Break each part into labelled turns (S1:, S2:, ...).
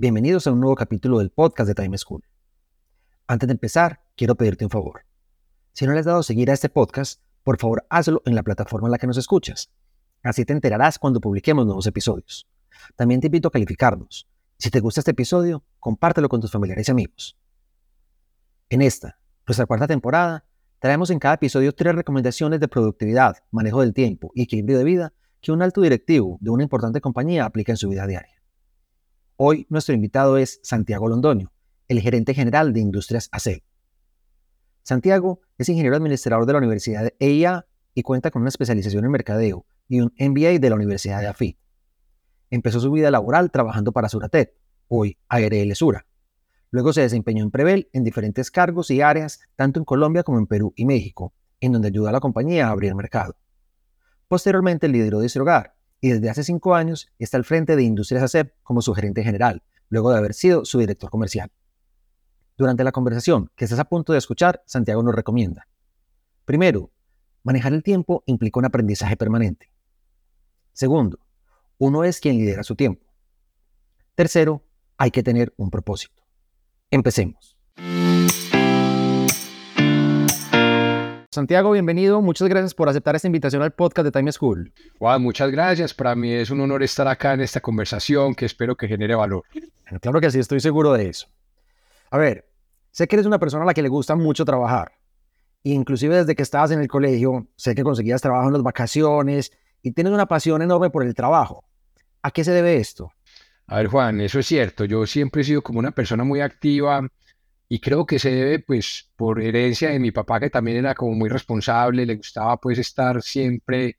S1: Bienvenidos a un nuevo capítulo del podcast de Time School. Antes de empezar, quiero pedirte un favor. Si no le has dado seguir a este podcast, por favor hazlo en la plataforma en la que nos escuchas. Así te enterarás cuando publiquemos nuevos episodios. También te invito a calificarnos. Si te gusta este episodio, compártelo con tus familiares y amigos. En esta, nuestra cuarta temporada, traemos en cada episodio tres recomendaciones de productividad, manejo del tiempo y equilibrio de vida que un alto directivo de una importante compañía aplica en su vida diaria. Hoy nuestro invitado es Santiago Londoño, el gerente general de Industrias AC. Santiago es ingeniero administrador de la Universidad de EIA y cuenta con una especialización en mercadeo y un MBA de la Universidad de AFIT. Empezó su vida laboral trabajando para Suratet, hoy ARL Sura. Luego se desempeñó en Prevel en diferentes cargos y áreas, tanto en Colombia como en Perú y México, en donde ayudó a la compañía a abrir mercado. Posteriormente lideró Disrogar, y desde hace cinco años está al frente de Industrias ACEP como su gerente general, luego de haber sido su director comercial. Durante la conversación que estás a punto de escuchar, Santiago nos recomienda. Primero, manejar el tiempo implica un aprendizaje permanente. Segundo, uno es quien lidera su tiempo. Tercero, hay que tener un propósito. Empecemos. Santiago, bienvenido. Muchas gracias por aceptar esta invitación al podcast de Time School.
S2: Juan, muchas gracias. Para mí es un honor estar acá en esta conversación que espero que genere valor.
S1: claro que sí, estoy seguro de eso. A ver, sé que eres una persona a la que le gusta mucho trabajar. Inclusive desde que estabas en el colegio, sé que conseguías trabajo en las vacaciones y tienes una pasión enorme por el trabajo. ¿A qué se debe esto?
S2: A ver, Juan, eso es cierto. Yo siempre he sido como una persona muy activa y creo que se debe pues por herencia de mi papá que también era como muy responsable, le gustaba pues estar siempre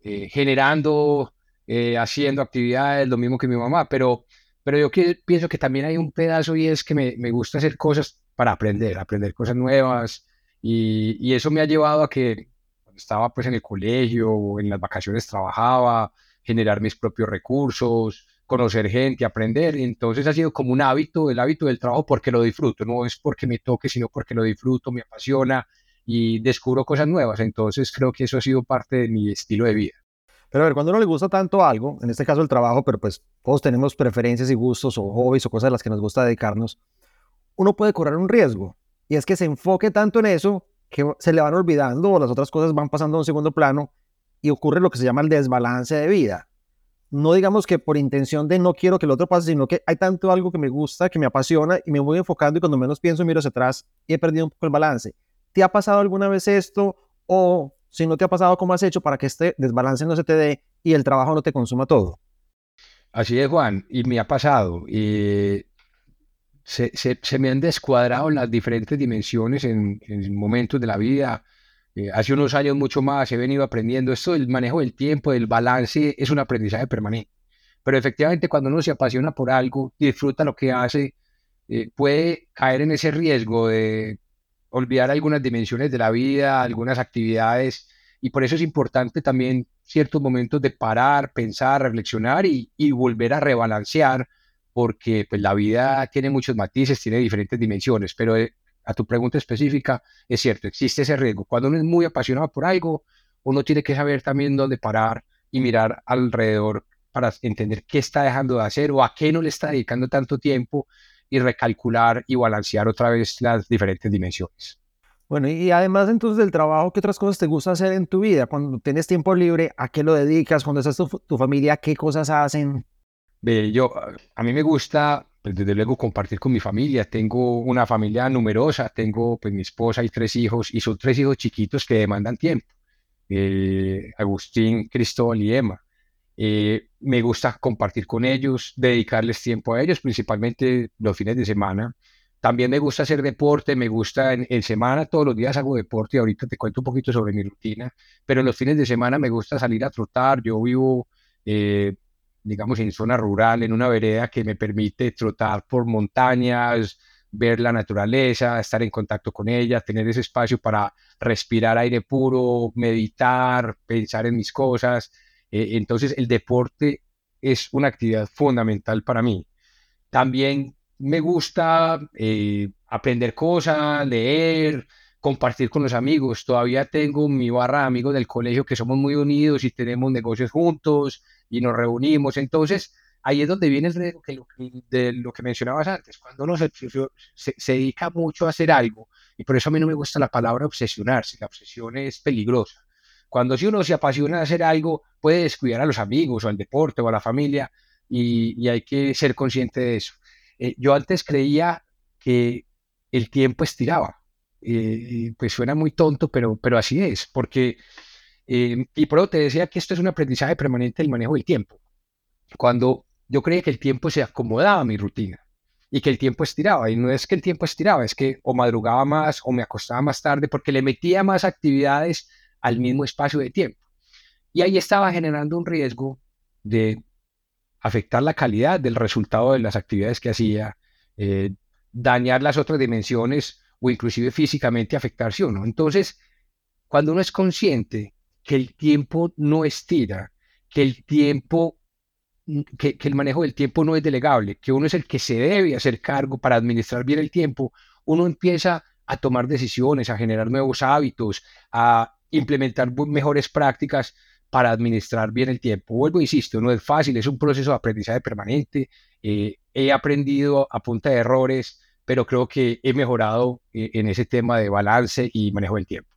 S2: eh, generando, eh, haciendo actividades, lo mismo que mi mamá, pero, pero yo que, pienso que también hay un pedazo y es que me, me gusta hacer cosas para aprender, aprender cosas nuevas y, y, eso me ha llevado a que estaba pues en el colegio en las vacaciones trabajaba, generar mis propios recursos, conocer gente, aprender. Entonces ha sido como un hábito, el hábito del trabajo porque lo disfruto, no es porque me toque, sino porque lo disfruto, me apasiona y descubro cosas nuevas. Entonces creo que eso ha sido parte de mi estilo de vida.
S1: Pero a ver, cuando uno le gusta tanto algo, en este caso el trabajo, pero pues todos tenemos preferencias y gustos o hobbies o cosas a las que nos gusta dedicarnos, uno puede correr un riesgo. Y es que se enfoque tanto en eso que se le van olvidando o las otras cosas van pasando a un segundo plano y ocurre lo que se llama el desbalance de vida no digamos que por intención de no quiero que el otro pase, sino que hay tanto algo que me gusta, que me apasiona y me voy enfocando y cuando menos pienso miro hacia atrás y he perdido un poco el balance. ¿Te ha pasado alguna vez esto? O si no te ha pasado, ¿cómo has hecho para que este desbalance no se te dé y el trabajo no te consuma todo?
S2: Así es, Juan, y me ha pasado. Y se, me han descuadrado las diferentes dimensiones en, en momentos de la vida eh, hace unos años mucho más he venido aprendiendo esto del manejo del tiempo, del balance, es un aprendizaje permanente. Pero efectivamente cuando uno se apasiona por algo, disfruta lo que hace, eh, puede caer en ese riesgo de olvidar algunas dimensiones de la vida, algunas actividades, y por eso es importante también ciertos momentos de parar, pensar, reflexionar y, y volver a rebalancear, porque pues, la vida tiene muchos matices, tiene diferentes dimensiones, pero eh, a tu pregunta específica, es cierto, existe ese riesgo. Cuando uno es muy apasionado por algo, uno tiene que saber también dónde parar y mirar alrededor para entender qué está dejando de hacer o a qué no le está dedicando tanto tiempo y recalcular y balancear otra vez las diferentes dimensiones.
S1: Bueno, y además entonces del trabajo, ¿qué otras cosas te gusta hacer en tu vida? Cuando tienes tiempo libre, ¿a qué lo dedicas? Cuando estás tu, tu familia, ¿qué cosas hacen?
S2: yo, a mí me gusta pues desde luego compartir con mi familia. Tengo una familia numerosa, tengo pues mi esposa y tres hijos, y son tres hijos chiquitos que demandan tiempo. Eh, Agustín, Cristóbal y Emma. Eh, me gusta compartir con ellos, dedicarles tiempo a ellos, principalmente los fines de semana. También me gusta hacer deporte, me gusta en, semana, todos los días hago deporte, ahorita te cuento un poquito sobre mi rutina, pero en los fines de semana me gusta salir a trotar, yo vivo eh, digamos, en zona rural, en una vereda que me permite trotar por montañas, ver la naturaleza, estar en contacto con ella, tener ese espacio para respirar aire puro, meditar, pensar en mis cosas. Eh, entonces el deporte es una actividad fundamental para mí. También me gusta eh, aprender cosas, leer, compartir con los amigos. Todavía tengo mi barra de amigos del colegio que somos muy unidos y tenemos negocios juntos y nos reunimos. Entonces, ahí es donde viene riesgo de lo que mencionabas antes, cuando uno se, se, dedica mucho a hacer algo, y por eso a mí no me gusta la palabra obsesionarse, la obsesión es peligrosa. Cuando si uno se apasiona a hacer algo, puede descuidar a los amigos o al deporte o a la familia, y, hay que ser consciente de eso. Eh, yo antes creía que el tiempo estiraba, eh, pues suena muy tonto, pero, pero así es, porque, eh, y por eso te decía que esto es un aprendizaje permanente del manejo del tiempo. Cuando yo creía que el tiempo se acomodaba a mi rutina y que el tiempo estiraba. Y no es que el tiempo estiraba, es que o madrugaba más o me acostaba más tarde porque le metía más actividades al mismo espacio de tiempo. Y ahí estaba generando un riesgo de afectar la calidad del resultado de las actividades que hacía, eh, dañar las otras dimensiones o inclusive físicamente afectarse uno. Entonces, cuando uno es consciente que el tiempo no estira, que el tiempo que, el manejo del tiempo no es delegable, que uno es el que se debe hacer cargo para administrar bien el tiempo, uno empieza a tomar decisiones, a generar nuevos hábitos, a implementar mejores prácticas para administrar bien el tiempo. Vuelvo, insisto, no es fácil, es un proceso de aprendizaje permanente. Eh, he aprendido a punta de errores, pero creo que he mejorado eh, en ese tema de balance y manejo del tiempo.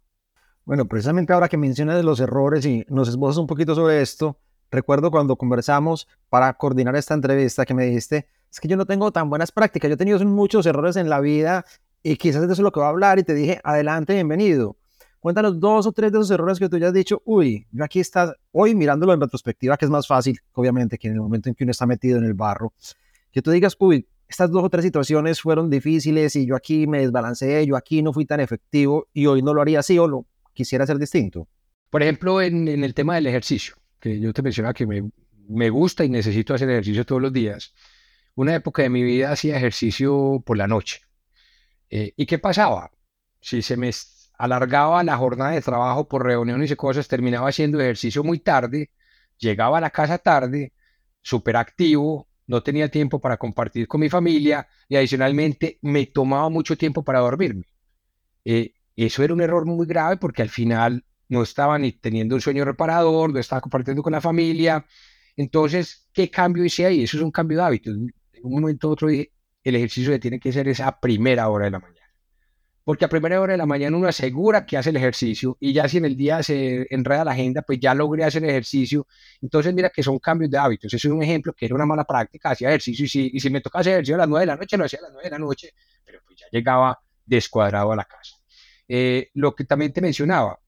S1: Bueno, precisamente ahora que mencionas los errores y nos esbozas un poquito sobre esto, Recuerdo cuando conversamos para coordinar esta entrevista que me dijiste, es que yo no tengo tan buenas prácticas, yo he tenido muchos errores en la vida y quizás de eso es lo que voy a hablar y te dije, adelante, bienvenido. Cuéntanos dos o tres de esos errores que tú ya has dicho, uy, yo aquí está, hoy mirándolo en retrospectiva, que es más fácil, obviamente, que en el momento en que uno está metido en el barro, que tú digas, uy, estas dos o tres situaciones fueron difíciles y yo aquí me desbalanceé, yo aquí no fui tan efectivo y hoy no lo haría así o lo quisiera hacer distinto.
S2: Por ejemplo, en, el tema del ejercicio yo te mencionaba que me, me gusta y necesito hacer ejercicio todos los días, una época de mi vida hacía ejercicio por la noche. Eh, ¿Y qué pasaba? Si se me alargaba la jornada de trabajo por reuniones y cosas, terminaba haciendo ejercicio muy tarde, llegaba a la casa tarde, súper activo, no tenía tiempo para compartir con mi familia y adicionalmente me tomaba mucho tiempo para dormirme. Eh, eso era un error muy grave porque al final no estaba ni teniendo un sueño reparador, no estaba compartiendo con la familia. Entonces, ¿qué cambio hice ahí? Eso es un cambio de hábito. En un momento u otro dije, el ejercicio se tiene que hacer esa primera hora de la mañana. Porque a primera hora de la mañana uno asegura que hace el ejercicio y ya si en el día se enreda la agenda, pues ya logré hacer el ejercicio. Entonces, mira que son cambios de hábitos. Eso es un ejemplo que era una mala práctica, hacía ejercicio y si, y si me tocaba hacer ejercicio a las 9 de la noche, lo hacía a las 9 de la noche, pero pues ya llegaba descuadrado a la casa. Eh, lo que también te mencionaba,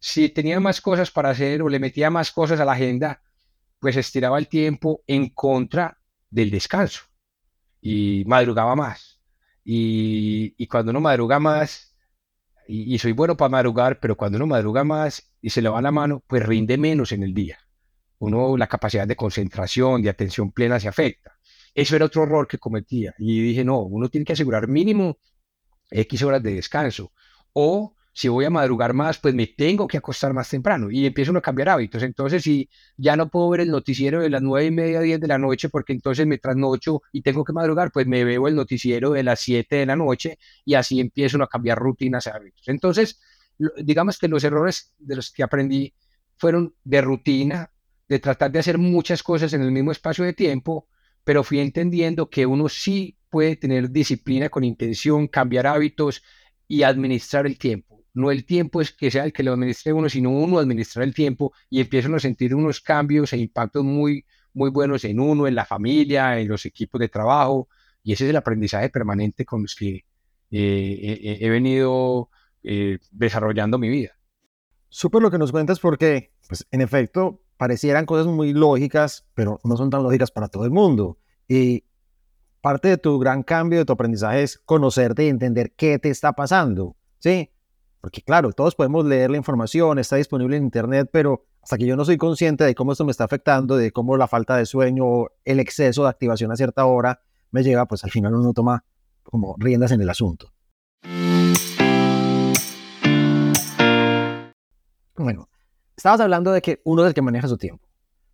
S2: si tenía más cosas para hacer o le metía más cosas a la agenda, pues estiraba el tiempo en contra del descanso y madrugaba más. Y, cuando uno madruga más, y, soy bueno para madrugar, pero cuando uno madruga más y se le va la mano, pues rinde menos en el día. Uno, la capacidad de concentración, de atención plena se afecta. Eso era otro error que cometía. Y dije, no, uno tiene que asegurar mínimo X horas de descanso. O si voy a madrugar más, pues me tengo que acostar más temprano y empiezo a cambiar hábitos. Entonces, si ya no puedo ver el noticiero de las nueve y media, diez de la noche, porque entonces me trasnocho y tengo que madrugar, pues me veo el noticiero de las 7 de la noche y así empiezo a cambiar rutinas y hábitos. Entonces, digamos que los errores de los que aprendí fueron de rutina, de tratar de hacer muchas cosas en el mismo espacio de tiempo, pero fui entendiendo que uno sí puede tener disciplina con intención, cambiar hábitos y administrar el tiempo no el tiempo es que sea el que lo administre uno, sino uno administrar el tiempo y empiezan a sentir unos cambios e impactos muy, muy buenos en uno, en la familia, en los equipos de trabajo. Y ese es el aprendizaje permanente con los que eh, he venido eh, desarrollando mi vida.
S1: Súper lo que nos cuentas porque, pues, en efecto, parecieran cosas muy lógicas, pero no son tan lógicas para todo el mundo. Y parte de tu gran cambio, de tu aprendizaje es conocerte y entender qué te está pasando. ¿sí? Porque claro, todos podemos leer la información, está disponible en Internet, pero hasta que yo no soy consciente de cómo esto me está afectando, de cómo la falta de sueño, el exceso de activación a cierta hora me lleva, pues al final uno toma como riendas en el asunto. Bueno, estabas hablando de que uno es el que maneja su tiempo,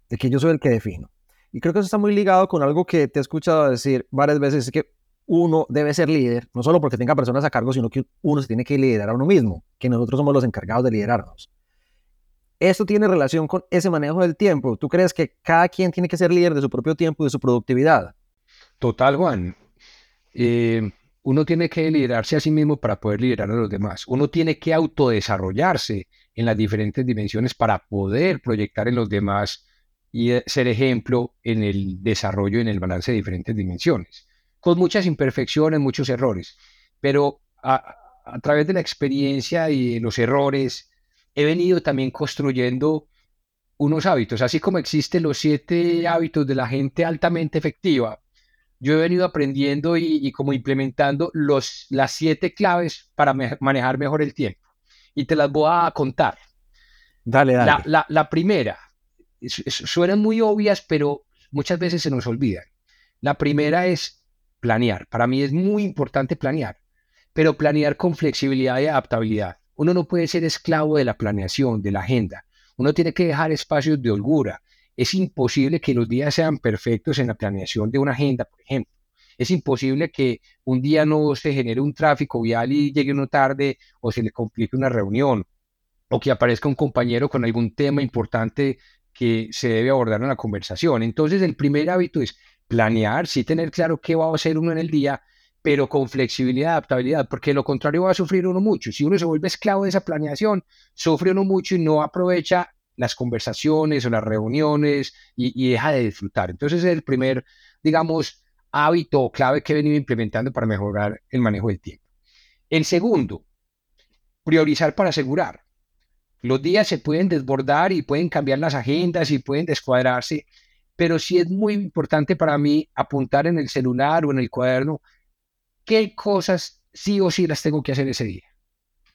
S1: de que yo soy el que defino. Y creo que eso está muy ligado con algo que te he escuchado decir varias veces, es que uno debe ser líder, no solo porque tenga personas a cargo, sino que uno se tiene que liderar a uno mismo, que nosotros somos los encargados de liderarnos. Esto tiene relación con ese manejo del tiempo. ¿Tú crees que cada quien tiene que ser líder de su propio tiempo y de su productividad?
S2: Total, Juan. Eh, uno tiene que liderarse a sí mismo para poder liderar a los demás. Uno tiene que autodesarrollarse en las diferentes dimensiones para poder proyectar en los demás y eh, ser ejemplo en el desarrollo en el balance de diferentes dimensiones, con muchas imperfecciones, muchos errores, pero a, través de la experiencia y los errores he venido también construyendo unos hábitos, así como existen los siete hábitos de la gente altamente efectiva, yo he venido aprendiendo y, como implementando los, las siete claves para manejar mejor el tiempo. Y te las voy a contar.
S1: Dale, dale.
S2: La, primera, suenan muy obvias, pero muchas veces se nos olvidan. La primera es planear. Para mí es muy importante planear, pero planear con flexibilidad y adaptabilidad. Uno no puede ser esclavo de la planeación, de la agenda. Uno tiene que dejar espacios de holgura, es imposible que los días sean perfectos en la planeación de una agenda, por ejemplo. Es imposible que un día no se genere un tráfico vial y llegue uno tarde o se le complique una reunión o que aparezca un compañero con algún tema importante que se debe abordar en la conversación. Entonces, el primer hábito es planear, sí tener claro qué va a hacer uno en el día, pero con flexibilidad, adaptabilidad, porque lo contrario va a sufrir uno mucho. Si uno se vuelve esclavo de esa planeación, sufre uno mucho y no aprovecha las conversaciones o las reuniones y, deja de disfrutar. Entonces es el primer, digamos, hábito clave que he venido implementando para mejorar el manejo del tiempo. El segundo, priorizar para asegurar. Los días se pueden desbordar y pueden cambiar las agendas y pueden descuadrarse, pero sí es muy importante para mí apuntar en el celular o en el cuaderno qué cosas sí o sí las tengo que hacer ese día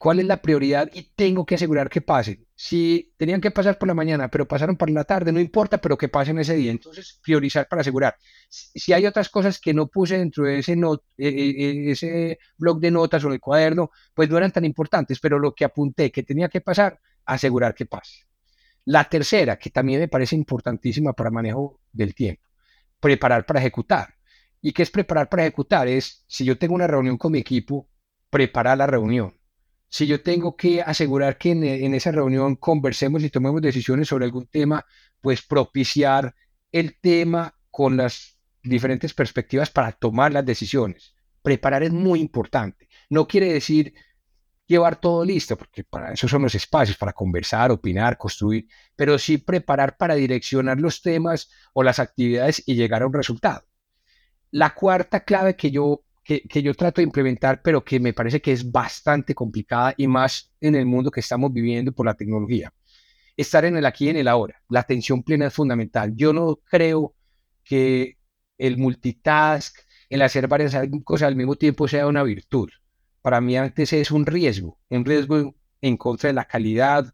S2: cuál es la prioridad y tengo que asegurar que pasen. Si tenían que pasar por la mañana, pero pasaron por la tarde, no importa, pero que pasen ese día. Entonces, priorizar para asegurar. Si hay otras cosas que no puse dentro de ese, e, e, e, ese blog de notas o el cuaderno, pues no eran tan importantes, pero lo que apunté que tenía que pasar, asegurar que pase. La tercera, que también me parece importantísima para manejo del tiempo, preparar para ejecutar. ¿Y qué es preparar para ejecutar? Es, si yo tengo una reunión con mi equipo, preparar la reunión si yo tengo que asegurar que en, esa reunión conversemos y tomemos decisiones sobre algún tema, pues propiciar el tema con las diferentes perspectivas para tomar las decisiones. Preparar es muy importante. No quiere decir llevar todo listo, porque para eso son los espacios, para conversar, opinar, construir, pero sí preparar para direccionar los temas o las actividades y llegar a un resultado. La cuarta clave que yo que, yo trato de implementar, pero que me parece que es bastante complicada y más en el mundo que estamos viviendo por la tecnología. Estar en el aquí y en el ahora. La atención plena es fundamental. Yo no creo que el multitask, el hacer varias cosas al mismo tiempo sea una virtud. Para mí antes es un riesgo, un riesgo en contra de la calidad,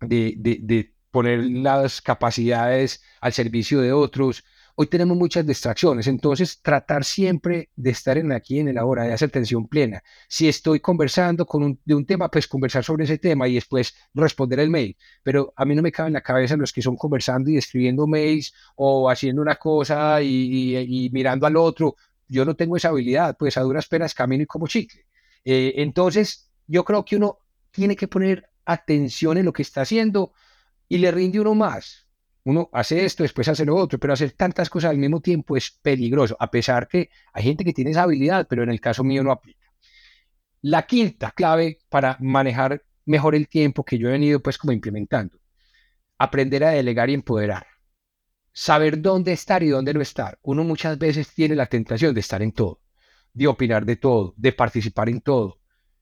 S2: de, de, de poner las capacidades al servicio de otros, Hoy tenemos muchas distracciones, entonces tratar siempre de estar en aquí, en el ahora, de hacer atención plena. Si estoy conversando con un, de un tema, pues conversar sobre ese tema y después responder el mail. Pero a mí no me cabe en la cabeza los que son conversando y escribiendo mails o haciendo una cosa y, mirando al otro. Yo no tengo esa habilidad, pues a duras penas camino y como chicle. Eh, entonces, yo creo que uno tiene que poner atención en lo que está haciendo y le rinde uno más uno hace esto, después hace lo otro, pero hacer tantas cosas al mismo tiempo es peligroso, a pesar que hay gente que tiene esa habilidad, pero en el caso mío no aplica. La quinta clave para manejar mejor el tiempo que yo he venido pues como implementando, aprender a delegar y empoderar. Saber dónde estar y dónde no estar. Uno muchas veces tiene la tentación de estar en todo, de opinar de todo, de participar en todo.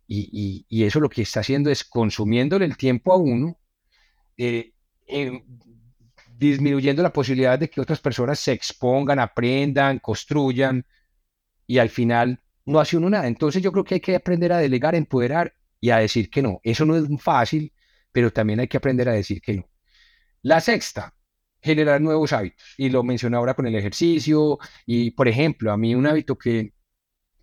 S2: Y, eso lo que está haciendo es consumiéndole el tiempo a uno, eh, disminuyendo la posibilidad de que otras personas se expongan, aprendan, construyan y al final no hace uno nada. Entonces yo creo que hay que aprender a delegar, empoderar y a decir que no. Eso no es fácil, pero también hay que aprender a decir que no. La sexta, generar nuevos hábitos. Y lo mencioné ahora con el ejercicio. Y, por ejemplo, a mí un hábito que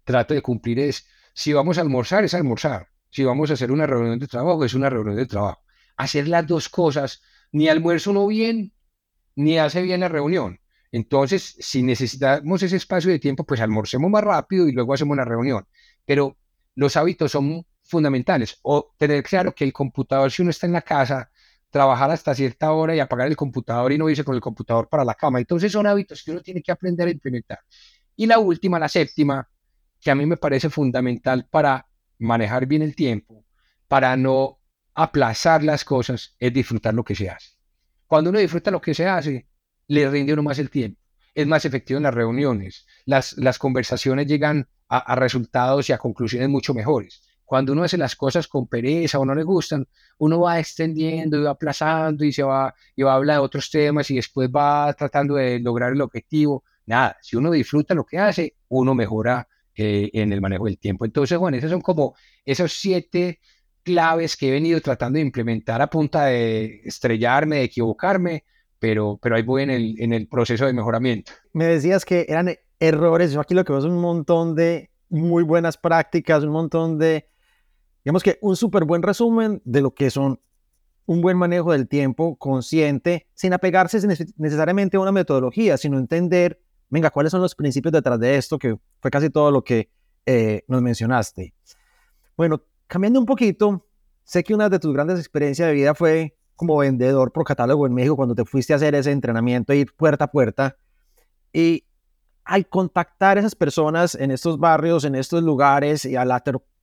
S2: trato de cumplir es, si vamos a almorzar, es almorzar. Si vamos a hacer una reunión de trabajo, es una reunión de trabajo. Hacer las dos cosas, ni almuerzo uno bien, ni hace bien la reunión. Entonces, si necesitamos ese espacio de tiempo, pues almorcemos más rápido y luego hacemos la reunión. Pero los hábitos son fundamentales. O tener claro que el computador, si uno está en la casa, trabajar hasta cierta hora y apagar el computador y no irse con el computador para la cama. Entonces son hábitos que uno tiene que aprender a implementar. Y la última, la séptima, que a mí me parece fundamental para manejar bien el tiempo, para no aplazar las cosas, es disfrutar lo que se hace. Cuando uno disfruta lo que se hace, le rinde uno más el tiempo, es más efectivo en las reuniones, las, las conversaciones llegan a, resultados y a conclusiones mucho mejores. Cuando uno hace las cosas con pereza o no le gustan, uno va extendiendo y va aplazando y se va, y va a hablar de otros temas y después va tratando de lograr el objetivo. Nada, si uno disfruta lo que hace, uno mejora eh, en el manejo del tiempo. Entonces, bueno, esos son como esos siete claves que he venido tratando de implementar a punta de estrellarme, de equivocarme, pero, pero ahí voy en el, en el proceso de mejoramiento.
S1: Me decías que eran errores, yo aquí lo que veo es un montón de muy buenas prácticas, un montón de, digamos que un súper buen resumen de lo que son un buen manejo del tiempo consciente, sin apegarse necesariamente a una metodología, sino entender, venga, cuáles son los principios detrás de esto, que fue casi todo lo que eh, nos mencionaste. Bueno, cambiando un poquito, sé que una de tus grandes experiencias de vida fue como vendedor por catálogo en México cuando te fuiste a hacer ese entrenamiento, ir puerta a puerta. Y al contactar a esas personas en estos barrios, en estos lugares, y al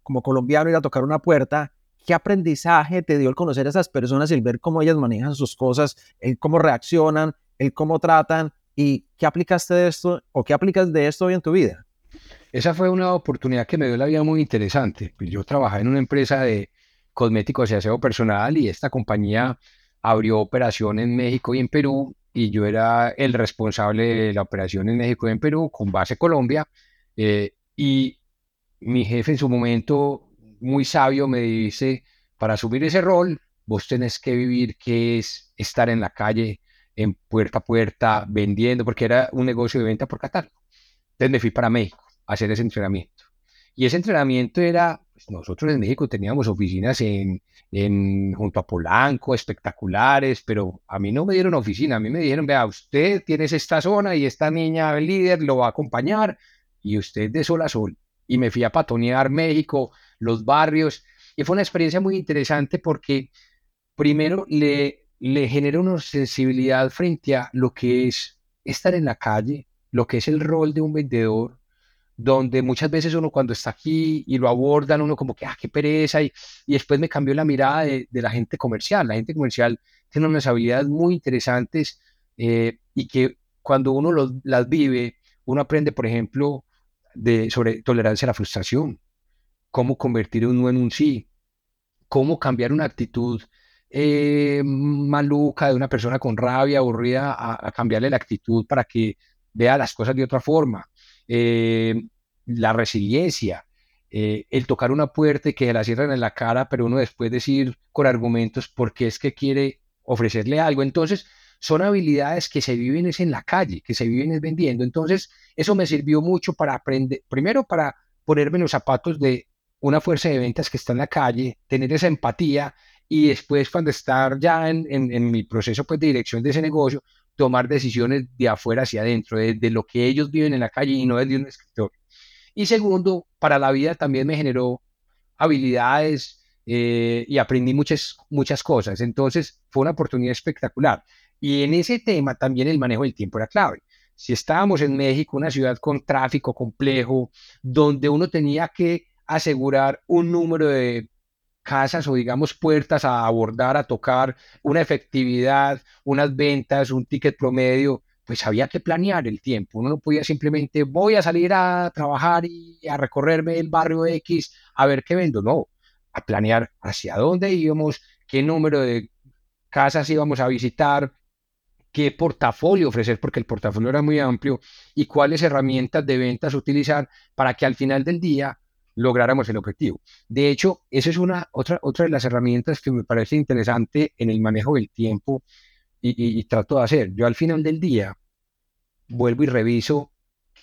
S1: como colombiano ir a tocar una puerta, ¿qué aprendizaje te dio el conocer a esas personas y el ver cómo ellas manejan sus cosas, el cómo reaccionan, el cómo tratan y qué aplicaste de esto o qué aplicas de esto hoy en tu vida?
S2: Esa fue una oportunidad que me dio la vida muy interesante. Yo trabajé en una empresa de, cosméticos y aseo personal y esta compañía abrió operación en México y en Perú y yo era el responsable de la operación en México y en Perú con base Colombia eh, y mi jefe en su momento muy sabio me dice para asumir ese rol vos tenés que vivir que es estar en la calle en puerta a puerta vendiendo porque era un negocio de venta por catálogo. Entonces me fui para México a hacer ese entrenamiento. Y ese entrenamiento era pues, nosotros en México teníamos oficinas en, en, junto a Polanco, espectaculares, pero a mí no me dieron oficina, a mí me dijeron, vea, usted tiene esta zona y esta niña líder lo va a acompañar y usted de sol a sol. Y me fui a patonear México, los barrios, y fue una experiencia muy interesante porque primero le, le genera una sensibilidad frente a lo que es estar en la calle, lo que es el rol de un vendedor, donde muchas veces uno cuando está aquí y lo abordan, uno como que, ah, qué pereza, y, y después me cambió la mirada de, la gente comercial. La gente comercial tiene unas habilidades muy interesantes eh, y que cuando uno las vive, uno aprende, por ejemplo, de, sobre tolerancia a la frustración, cómo convertir un no en un sí, cómo cambiar una actitud eh, maluca de una persona con rabia, aburrida, a, cambiarle la actitud para que vea las cosas de otra forma eh, la resiliencia, eh, el tocar una puerta y que la cierran en la cara, pero uno después decir con argumentos por qué es que quiere ofrecerle algo. Entonces, son habilidades que se viven es en la calle, que se viven es vendiendo. Entonces, eso me sirvió mucho para aprender, primero para ponerme en los zapatos de una fuerza de ventas que está en la calle, tener esa empatía y después cuando estar ya en, en mi proceso pues, de dirección de ese negocio, tomar decisiones de afuera hacia adentro, de, lo que ellos viven en la calle y no desde un escritorio. Y segundo, para la vida también me generó habilidades eh, y aprendí muchas, muchas cosas. Entonces fue una oportunidad espectacular. Y en ese tema también el manejo del tiempo era clave. Si estábamos en México, una ciudad con tráfico complejo, donde uno tenía que asegurar un número de casas o digamos puertas a abordar, a tocar, una efectividad, unas ventas, un ticket promedio, pues había que planear el tiempo. Uno no podía simplemente voy a salir a trabajar y a recorrerme el barrio X a ver qué vendo. No, a planear hacia dónde íbamos, qué número de casas íbamos a visitar, qué portafolio ofrecer, porque el portafolio era muy amplio, y cuáles herramientas de ventas utilizar para que al final del día lográramos el objetivo. De hecho, esa es una, otra, otra de las herramientas que me parece interesante en el manejo del tiempo y, trato de hacer. Yo al final del día vuelvo y reviso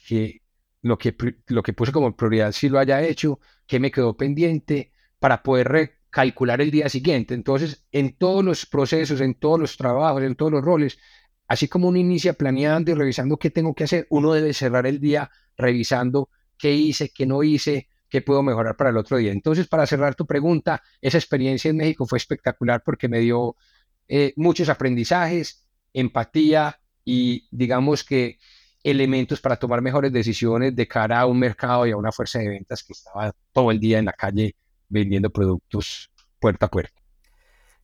S2: que lo que, lo que puse como prioridad si lo haya hecho, que me quedó pendiente para poder recalcular el día siguiente. Entonces, en todos los procesos, en todos los trabajos, en todos los roles, así como uno inicia planeando y revisando qué tengo que hacer, uno debe cerrar el día revisando qué hice, qué no hice, qué puedo mejorar para el otro día. Entonces, para cerrar tu pregunta, esa experiencia en México fue espectacular porque me dio eh, muchos aprendizajes, empatía y digamos que elementos para tomar mejores decisiones de cara a un mercado y a una fuerza de ventas que estaba todo el día en la calle vendiendo productos puerta a puerta.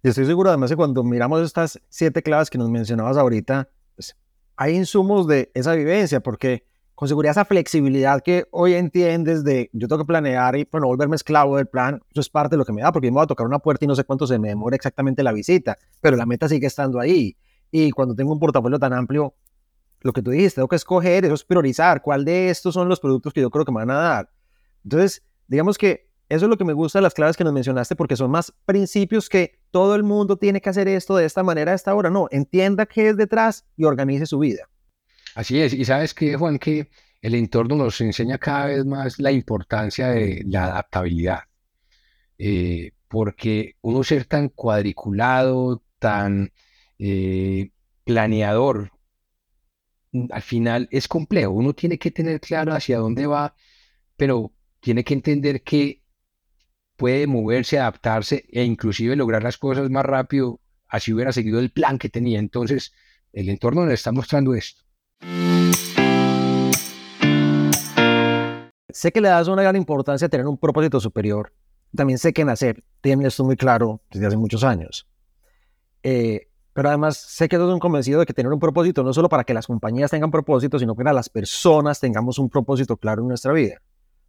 S1: Estoy seguro además que cuando miramos estas siete claves que nos mencionabas ahorita, pues, hay insumos de esa vivencia, porque con seguridad esa flexibilidad que hoy entiendes de yo tengo que planear y bueno, volverme esclavo del plan, eso es parte de lo que me da, porque me voy a tocar una puerta y no sé cuánto se me demora exactamente la visita, pero la meta sigue estando ahí. Y cuando tengo un portafolio tan amplio, lo que tú dijiste, tengo que escoger, eso es priorizar, cuál de estos son los productos que yo creo que me van a dar. Entonces, digamos que eso es lo que me gusta de las claves que nos mencionaste, porque son más principios que todo el mundo tiene que hacer esto de esta manera a esta hora. No, entienda qué es detrás y organice su vida.
S2: Así es, y sabes que, Juan, que el entorno nos enseña cada vez más la importancia de la adaptabilidad, eh, porque uno ser tan cuadriculado, tan eh, planeador, al final es complejo. Uno tiene que tener claro hacia dónde va, pero tiene que entender que puede moverse, adaptarse e inclusive lograr las cosas más rápido, así hubiera seguido el plan que tenía. Entonces, el entorno nos está mostrando esto.
S1: Sé que le das una gran importancia a tener un propósito superior. También sé que en hacer esto muy claro desde hace muchos años. Eh, pero además sé que eres un convencido de que tener un propósito no solo para que las compañías tengan propósito, sino que las personas tengamos un propósito claro en nuestra vida.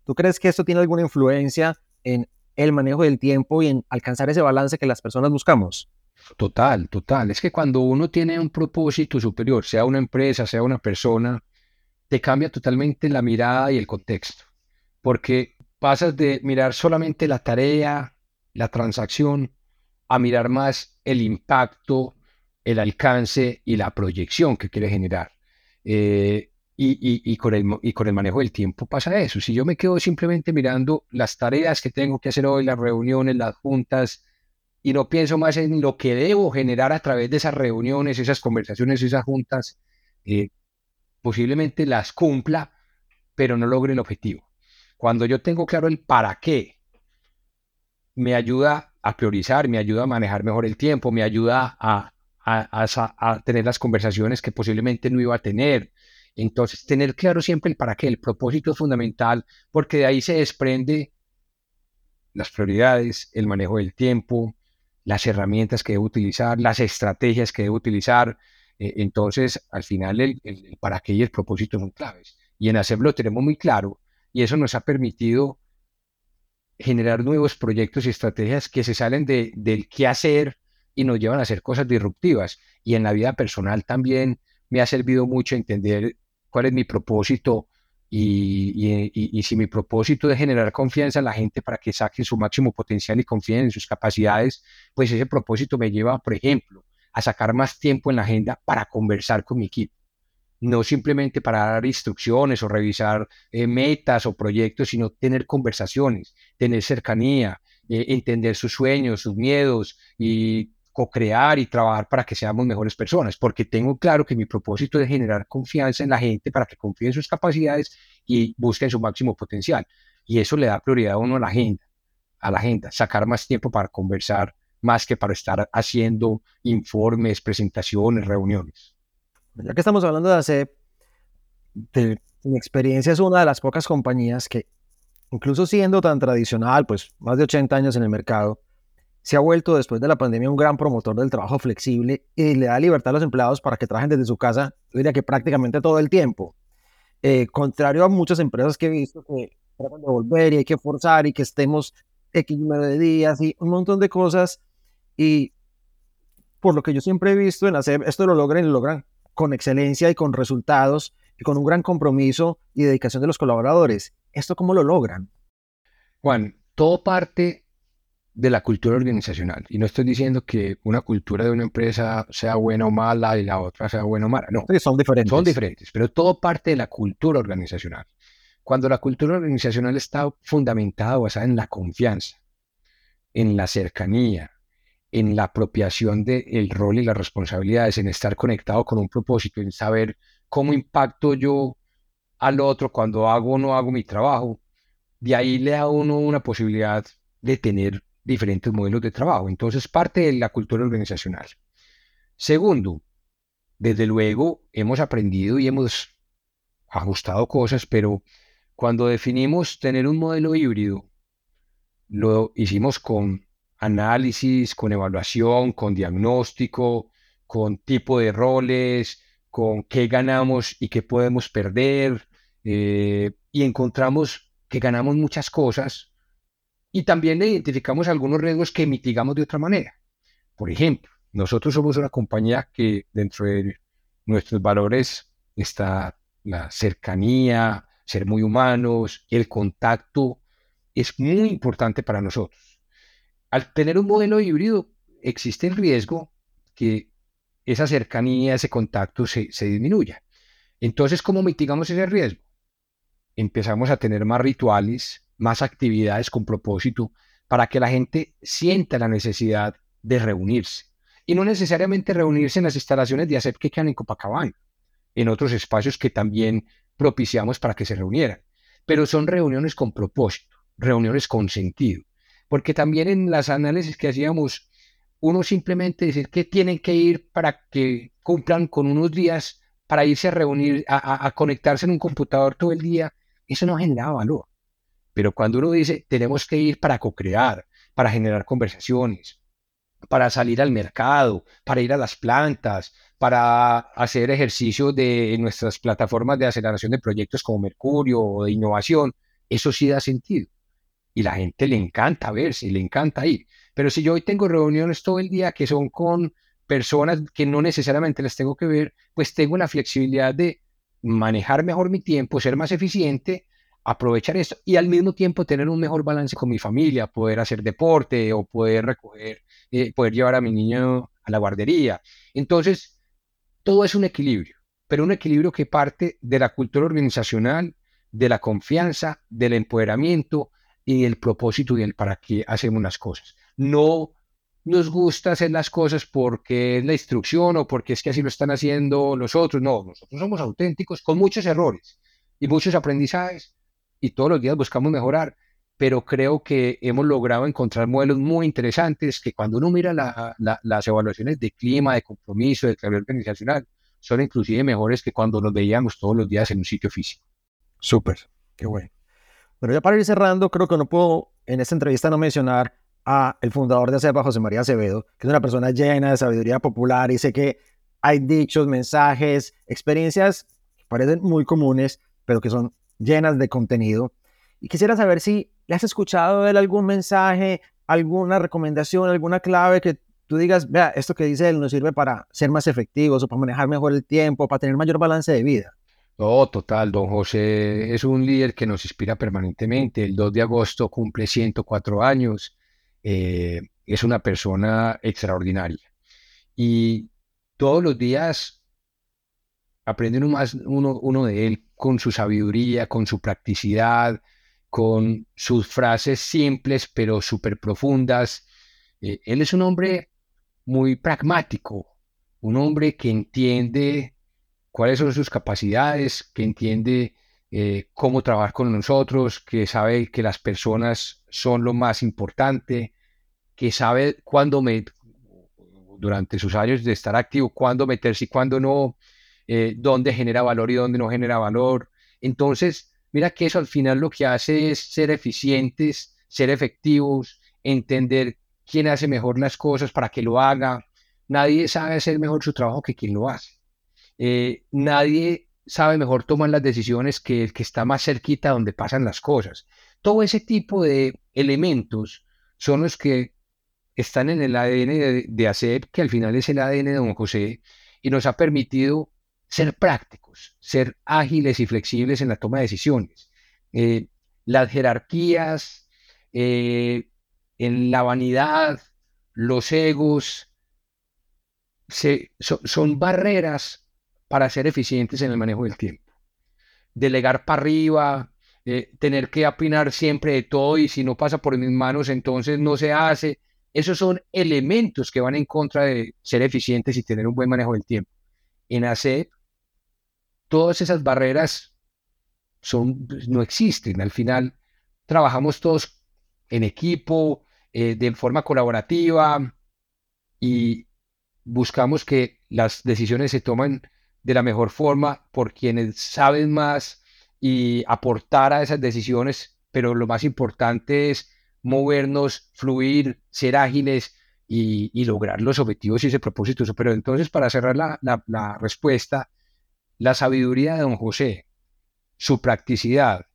S1: ¿Tú crees que esto tiene alguna influencia en el manejo del tiempo y en alcanzar ese balance que las personas buscamos?
S2: Total, total. Es que cuando uno tiene un propósito superior, sea una empresa, sea una persona, te cambia totalmente la mirada y el contexto. Porque pasas de mirar solamente la tarea, la transacción, a mirar más el impacto, el alcance y la proyección que quiere generar. Eh, y, con el, y con el manejo del tiempo pasa eso. Si yo me quedo simplemente mirando las tareas que tengo que hacer hoy, las reuniones, las juntas, y no pienso más en lo que debo generar a través de esas reuniones, esas conversaciones, esas juntas, eh, posiblemente las cumpla, pero no logre el objetivo. Cuando yo tengo claro el para qué, me ayuda a priorizar, me ayuda a manejar mejor el tiempo, me ayuda a, a, tener las conversaciones que posiblemente no iba a tener. Entonces, tener claro siempre el para qué, el propósito es fundamental, porque de ahí se desprende las prioridades, el manejo del tiempo, las herramientas que debo utilizar, las estrategias que debo utilizar. Eh, entonces, al final, el, para qué y el propósito son claves. Y en hacerlo tenemos muy claro y eso nos ha permitido generar nuevos proyectos y estrategias que se salen de, del qué hacer y nos llevan a hacer cosas disruptivas. Y en la vida personal también me ha servido mucho entender cuál es mi propósito y, si mi propósito es generar confianza en la gente para que saquen su máximo potencial y confíen en sus capacidades, pues ese propósito me lleva, por ejemplo, a sacar más tiempo en la agenda para conversar con mi equipo. No simplemente para dar instrucciones o revisar eh, metas o proyectos, sino tener conversaciones, tener cercanía, eh, entender sus sueños, sus miedos y co-crear y trabajar para que seamos mejores personas, porque tengo claro que mi propósito es generar confianza en la gente para que confíe en sus capacidades y busquen su máximo potencial. Y eso le da prioridad a uno a la agenda, a la agenda, sacar más tiempo para conversar más que para estar haciendo informes, presentaciones, reuniones.
S1: Ya que estamos hablando de ACEP, de, mi experiencia es una de las pocas compañías que, incluso siendo tan tradicional, pues más de 80 años en el mercado, se ha vuelto después de la pandemia un gran promotor del trabajo flexible y le da libertad a los empleados para que trabajen desde su casa, yo diría que prácticamente todo el tiempo. Eh, contrario a muchas empresas que he visto que tratan de volver y hay que forzar y que estemos X número de días y un montón de cosas. Y por lo que yo siempre he visto en hacer, esto lo logran y lo logran con excelencia y con resultados y con un gran compromiso y dedicación de los colaboradores. ¿Esto cómo lo logran?
S2: Juan, todo parte de la cultura organizacional. Y no estoy diciendo que una cultura de una empresa sea buena o mala y la otra sea buena o mala. No.
S1: son diferentes.
S2: Son diferentes, pero todo parte de la cultura organizacional. Cuando la cultura organizacional está fundamentada, basada en la confianza, en la cercanía, en la apropiación del rol y las responsabilidades, en estar conectado con un propósito, en saber cómo impacto yo al otro cuando hago o no hago mi trabajo, de ahí le da a uno una posibilidad de tener diferentes modelos de trabajo. Entonces, parte de la cultura organizacional. Segundo, desde luego hemos aprendido y hemos ajustado cosas, pero cuando definimos tener un modelo híbrido, lo hicimos con análisis, con evaluación, con diagnóstico, con tipo de roles, con qué ganamos y qué podemos perder, eh, y encontramos que ganamos muchas cosas y también identificamos algunos riesgos que mitigamos de otra manera. Por ejemplo, nosotros somos una compañía que dentro de nuestros valores está la cercanía, ser muy humanos, el contacto es muy importante para nosotros. Al tener un modelo híbrido, existe el riesgo que esa cercanía, ese contacto se, se disminuya. Entonces, ¿cómo mitigamos ese riesgo? Empezamos a tener más rituales, más actividades con propósito para que la gente sienta la necesidad de reunirse. Y no necesariamente reunirse en las instalaciones de ACEP que quedan en Copacabana, en otros espacios que también propiciamos para que se reunieran. Pero son reuniones con propósito, reuniones con sentido. Porque también en las análisis que hacíamos, uno simplemente decir que tienen que ir para que cumplan con unos días para irse a reunir, a, conectarse en un computador todo el día, eso no genera valor. Pero cuando uno dice, tenemos que ir para co-crear, para generar conversaciones, para salir al mercado, para ir a las plantas, para hacer ejercicio de nuestras plataformas de aceleración de proyectos como Mercurio o de innovación, eso sí da sentido. Y la gente le encanta verse, le encanta ir. Pero si yo hoy tengo reuniones todo el día que son con personas que no necesariamente las tengo que ver, pues tengo la flexibilidad de manejar mejor mi tiempo, ser más eficiente, aprovechar esto y al mismo tiempo tener un mejor balance con mi familia, poder hacer deporte o poder recoger, eh, poder llevar a mi niño a la guardería. Entonces, todo es un equilibrio, pero un equilibrio que parte de la cultura organizacional, de la confianza, del empoderamiento y del propósito y el para qué hacemos las cosas. No nos gusta hacer las cosas porque es la instrucción o porque es que así lo están haciendo los otros. No, nosotros somos auténticos con muchos errores y muchos aprendizajes y todos los días buscamos mejorar, pero creo que hemos logrado encontrar modelos muy interesantes que cuando uno mira las evaluaciones de clima, de compromiso, de claridad organizacional, son inclusive mejores que cuando nos veíamos todos los días en un sitio físico.
S1: Súper, qué bueno. Pero ya para ir cerrando, creo que no puedo en esta entrevista no mencionar a el fundador de ACEPA, José María Acevedo, que es una persona llena de sabiduría popular y sé que hay dichos, mensajes, experiencias que parecen muy comunes, pero que son llenas de contenido. Y quisiera saber si le has escuchado de él algún mensaje, alguna recomendación, alguna clave que tú digas, vea, esto que dice él nos sirve para ser más efectivos o para manejar mejor el tiempo, para tener mayor balance de vida.
S2: Oh, total, don José es un líder que nos inspira permanentemente. El 2 de agosto cumple 104 años eh, es una persona extraordinaria. Y todos los días aprende uno más uno, uno de él con su sabiduría, con su practicidad, con sus frases simples pero súper profundas. Eh, él es un hombre muy pragmático, un hombre que entiende cuáles son sus capacidades, que entiende eh, cómo trabajar con nosotros, que sabe que las personas son lo más importante, que sabe cuándo me, durante sus años de estar activo, cuándo meterse y cuándo no, eh, dónde genera valor y dónde no genera valor. Entonces, mira que eso al final lo que hace es ser eficientes, ser efectivos, entender quién hace mejor las cosas para que lo haga. Nadie sabe hacer mejor su trabajo que quien lo hace. Eh, nadie sabe mejor tomar las decisiones que el que está más cerquita donde pasan las cosas. Todo ese tipo de elementos son los que están en el ADN de, de ACEP, que al final es el ADN de don José, y nos ha permitido ser prácticos, ser ágiles y flexibles en la toma de decisiones. Eh, las jerarquías, eh, en la vanidad, los egos, son barreras para ser eficientes en el manejo del tiempo. Delegar para arriba, eh, tener que opinar siempre de todo y si no pasa por mis manos entonces no se hace. Esos son elementos que van en contra de ser eficientes y tener un buen manejo del tiempo. En ACEP, todas esas barreras son, no existen. Al final, trabajamos todos en equipo, eh, de forma colaborativa y buscamos que las decisiones se tomen de la mejor forma por quienes saben más y aportar a esas decisiones, pero lo más importante es movernos, fluir, ser ágiles y, lograr los objetivos y ese propósito. Pero entonces, para cerrar la respuesta, la sabiduría de don José, su practicidad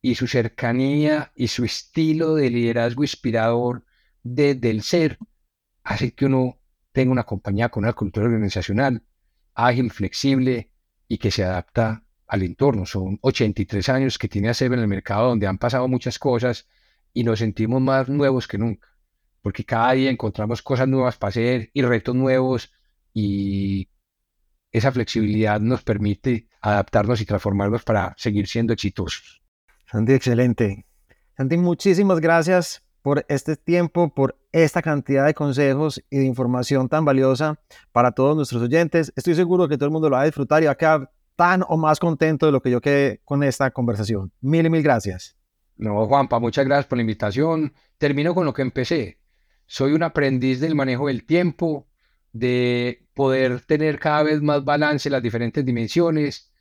S2: y su cercanía y su estilo de liderazgo inspirador desde el ser, hace que uno tenga una compañía con una cultura organizacional ágil, flexible y que se adapta al entorno. Son 83 años que tiene ACEB en el mercado donde han pasado muchas cosas y nos sentimos más nuevos que nunca, porque cada día encontramos cosas nuevas para hacer y retos nuevos y esa flexibilidad nos permite adaptarnos y transformarnos para seguir siendo exitosos.
S1: Santi, excelente. Santi, muchísimas gracias por este tiempo, por esta cantidad de consejos y de información tan valiosa para todos nuestros oyentes. Estoy seguro que todo el mundo lo va a disfrutar y va a quedar tan o más contento de lo que yo quedé con esta conversación. Mil y mil gracias.
S2: No, Juanpa, muchas gracias por la invitación. Termino con lo que empecé. Soy un aprendiz del manejo del tiempo, de poder tener cada vez más balance en las diferentes dimensiones,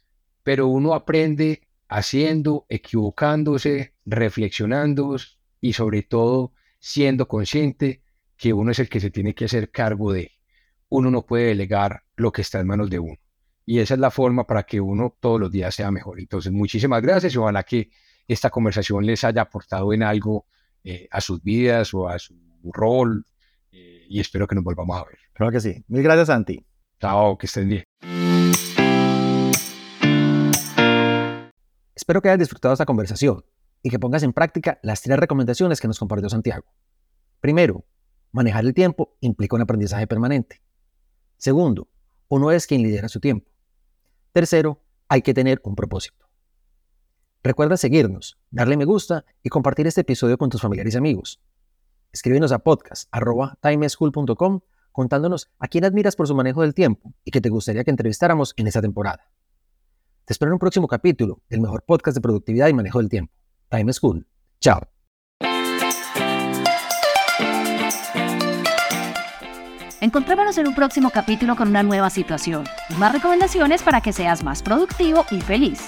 S2: pero uno aprende haciendo, equivocándose, reflexionando, y sobre todo siendo consciente que uno es el que se tiene que hacer cargo de. Uno no puede delegar lo que está en manos de uno. Y esa es la forma para que uno todos los días sea mejor. Entonces, muchísimas gracias y ojalá que esta conversación les haya aportado en algo eh, a sus vidas o a su rol. Y espero que nos volvamos a ver.
S1: Claro que sí. Mil gracias, Santi.
S2: Chao, que estén bien.
S1: Espero que hayas disfrutado esta conversación y que pongas en práctica las tres recomendaciones que nos compartió Santiago. Primero, manejar el tiempo implica un aprendizaje permanente. Segundo, uno es quien lidera su tiempo. Tercero, hay que tener un propósito. Recuerda seguirnos, darle me gusta y compartir este episodio con tus familiares y amigos. Escríbenos a podcast.timeschool.com contándonos a quién admiras por su manejo del tiempo y que te gustaría que entrevistáramos en esta temporada. Te espero en un próximo capítulo del mejor podcast de productividad y manejo del tiempo. Time School. Chao.
S3: Encontrémonos en un próximo capítulo con una nueva situación y más recomendaciones para que seas más productivo y feliz.